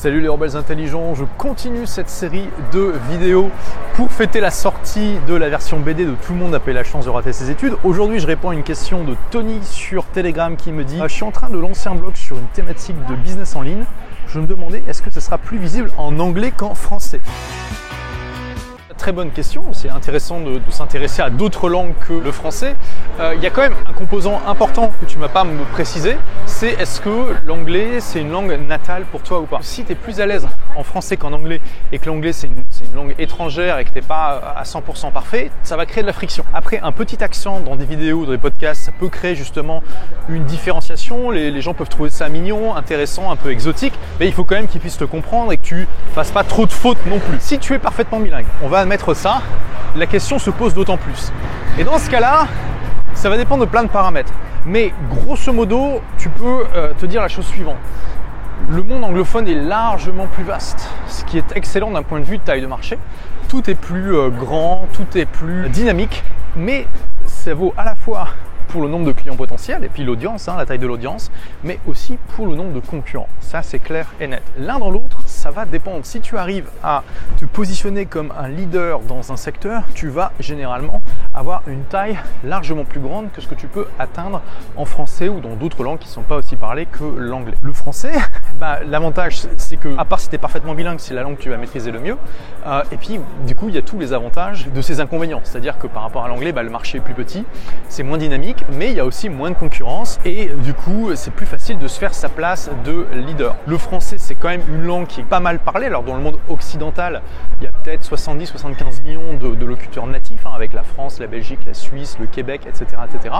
Salut les rebelles intelligents, je continue cette série de vidéos pour fêter la sortie de la version BD de Tout le monde a eu la chance de rater ses études. Aujourd'hui je réponds à une question de Tony sur Telegram qui me dit Je suis en train de lancer un blog sur une thématique de business en ligne. Je me demandais est-ce que ce sera plus visible en anglais qu'en français? Très bonne question, c'est intéressant de, s'intéresser à d'autres langues que le français. Euh, il y a quand même un composant important que tu m'as pas me préciser, c'est est-ce que l'anglais c'est une langue natale pour toi ou pas? Si tu es plus à l'aise en français qu'en anglais et que l'anglais c'est une, langue étrangère et que tu n'es pas à 100% parfait, ça va créer de la friction. Après, un petit accent dans des vidéos dans des podcasts, ça peut créer justement une différenciation. Les, gens peuvent trouver ça mignon, intéressant, un peu exotique, mais il faut quand même qu'ils puissent te comprendre et que tu fasses pas trop de fautes non plus. Si tu es parfaitement bilingue, on va mettre ça, la question se pose d'autant plus. Et dans ce cas-là, ça va dépendre de plein de paramètres. Mais grosso modo, tu peux euh, te dire la chose suivante. Le monde anglophone est largement plus vaste, ce qui est excellent d'un point de vue de taille de marché. Tout est plus euh, grand, tout est plus dynamique, mais ça vaut à la fois pour le nombre de clients potentiels et puis l'audience, hein, la taille de l'audience, mais aussi pour le nombre de concurrents. Ça, c'est clair et net. L'un dans l'autre, ça va dépendre. Si tu arrives à te positionner comme un leader dans un secteur, tu vas généralement avoir une taille largement plus grande que ce que tu peux atteindre en français ou dans d'autres langues qui ne sont pas aussi parlées que l'anglais. Le français, bah, l'avantage, c'est que, à part si tu es parfaitement bilingue, c'est la langue que tu vas maîtriser le mieux. Euh, et puis, du coup, il y a tous les avantages de ces inconvénients. C'est-à-dire que par rapport à l'anglais, bah, le marché est plus petit, c'est moins dynamique mais il y a aussi moins de concurrence et du coup c'est plus facile de se faire sa place de leader. Le français c'est quand même une langue qui est pas mal parlée. Alors dans le monde occidental, il y a peut-être 70-75 millions de, locuteurs natifs hein, avec la France, la Belgique, la Suisse, le Québec, etc. etc.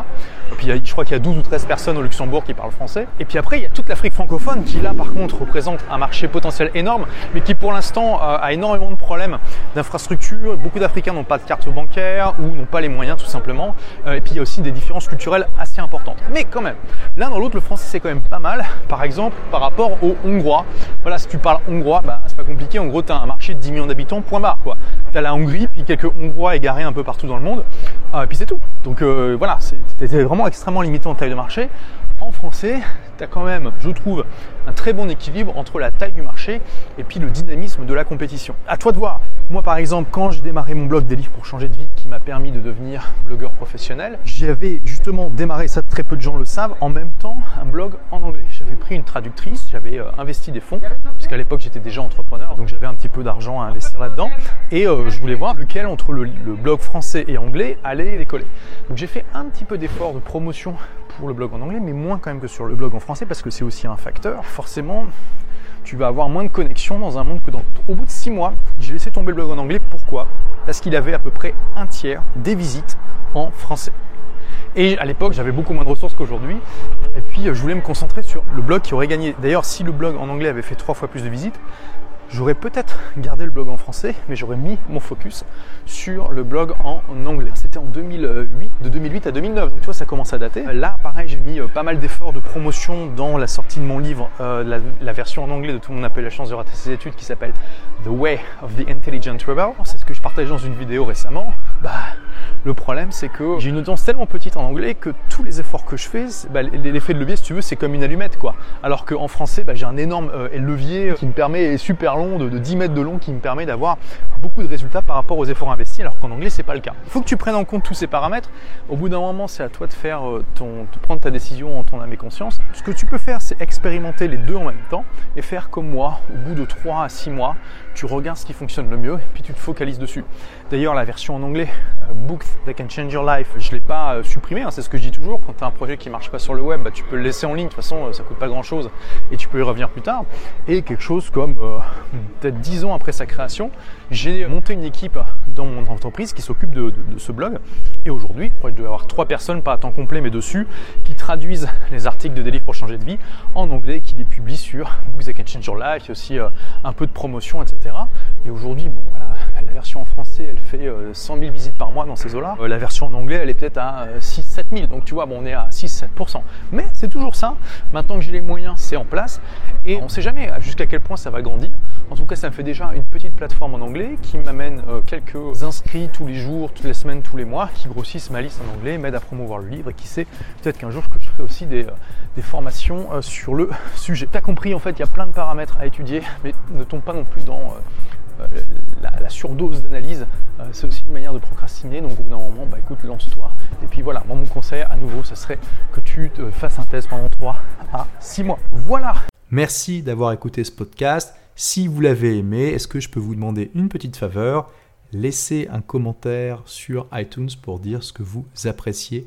Et puis je crois qu'il y a 12 ou 13 personnes au Luxembourg qui parlent français. Et puis après il y a toute l'Afrique francophone qui là par contre représente un marché potentiel énorme, mais qui pour l'instant euh, a énormément de problèmes d'infrastructure. Beaucoup d'Africains n'ont pas de carte bancaire ou n'ont pas les moyens tout simplement. Euh, et puis il y a aussi des différences culturelle assez importante. Mais quand même, l'un dans l'autre, le français c'est quand même pas mal. Par exemple, par rapport au hongrois. Voilà, si tu parles hongrois, bah, c'est pas compliqué. En gros, tu as un marché de 10 millions d'habitants, point barre. quoi. Tu as la Hongrie, puis quelques hongrois égarés un peu partout dans le monde. Euh, et puis c'est tout. Donc euh, voilà, c'était vraiment extrêmement limité en taille de marché. En français, tu as quand même, je trouve, un très bon équilibre entre la taille du marché et puis le dynamisme de la compétition. À toi de voir. Moi, par exemple, quand j'ai démarré mon blog des livres pour changer de vie, qui m'a permis de devenir blogueur professionnel, j'avais justement démarré, ça très peu de gens le savent, en même temps un blog en anglais. J'avais pris une traductrice, j'avais euh, investi des fonds, puisqu'à l'époque j'étais déjà entrepreneur, donc j'avais un petit peu d'argent à investir là-dedans, et euh, je voulais voir lequel entre le, blog français et anglais allait les coller. Donc j'ai fait un petit peu d'effort de promotion pour le blog en anglais, mais moins quand même que sur le blog en français, parce que c'est aussi un facteur. Forcément, tu vas avoir moins de connexion dans un monde que dans Au bout de six mois, j'ai laissé tomber le blog en anglais. Pourquoi? Parce qu'il avait à peu près un tiers des visites en français. Et à l'époque, j'avais beaucoup moins de ressources qu'aujourd'hui. Et puis, je voulais me concentrer sur le blog qui aurait gagné. D'ailleurs, si le blog en anglais avait fait trois fois plus de visites, J'aurais peut-être gardé le blog en français, mais j'aurais mis mon focus sur le blog en anglais. C'était en 2008, de 2008 à 2009, donc tu vois, ça commence à dater. Là, pareil, j'ai mis euh, pas mal d'efforts de promotion dans la sortie de mon livre, euh, la, version en anglais de Tout le monde a la chance de rater ses études, qui s'appelle The Way of the Intelligent Rebel. C'est ce que je partageais dans une vidéo récemment. Bah, le problème, c'est que j'ai une audience tellement petite en anglais que tous les efforts que je fais, bah, l'effet de levier, si tu veux, c'est comme une allumette, quoi. Alors qu'en français, bah, j'ai un énorme euh, levier qui me permet, super de, 10 mètres de long, qui me permet d'avoir beaucoup de résultats par rapport aux efforts investis, alors qu'en anglais, c'est pas le cas. Il faut que tu prennes en compte tous ces paramètres. Au bout d'un moment, c'est à toi de faire euh, de prendre ta décision en ton âme et conscience. Ce que tu peux faire, c'est expérimenter les deux en même temps et faire comme moi. Au bout de 3 à 6 mois, tu regardes ce qui fonctionne le mieux et puis tu te focalises dessus. D'ailleurs, la version en anglais, euh, Books That Can Change Your Life, je ne l'ai pas euh, supprimé, hein, c'est ce que je dis toujours. Quand tu as un projet qui ne marche pas sur le web, bah, tu peux le laisser en ligne, de toute façon, euh, ça coûte pas grand chose et tu peux y revenir plus tard. Et quelque chose comme peut-être 10 ans après sa création, j'ai monté une équipe dans mon entreprise qui s'occupe de, ce blog. Et aujourd'hui, je dois avoir trois personnes, pas à temps complet, mais dessus, qui traduisent les articles de des livres pour changer de vie en anglais qui les publient sur Books That Can Change Your Life. Il y a aussi un peu de promotion, etc. Et aujourd'hui, bon, voilà, la version en français, elle fait 100 000 visites par mois dans ces eaux-là. la version en anglais, elle est peut-être à 6-7 000. Donc tu vois, bon, on est à 6-7%. Mais c'est toujours ça. Maintenant que j'ai les moyens, c'est en place. Et on ne sait jamais jusqu'à quel point ça va grandir. En tout cas, ça me fait déjà une petite plateforme en anglais qui m'amène quelques inscrits tous les jours, toutes les semaines, tous les mois, qui grossissent ma liste en anglais, m'aident à promouvoir le livre et qui sait, peut-être qu'un jour je ferai aussi des, des formations sur le sujet. Tu as compris, en fait, il y a plein de paramètres à étudier, mais ne tombe pas non plus dans euh, la, surdose d'analyse, euh, c'est aussi une manière de procrastiner. Donc au bout d'un moment, bah écoute, lance-toi. Et puis voilà, moi mon conseil à nouveau, ce serait que tu te fasses un test pendant 3 à 6 mois. Voilà Merci d'avoir écouté ce podcast. Si vous l'avez aimé, est-ce que je peux vous demander une petite faveur? Laissez un commentaire sur iTunes pour dire ce que vous appréciez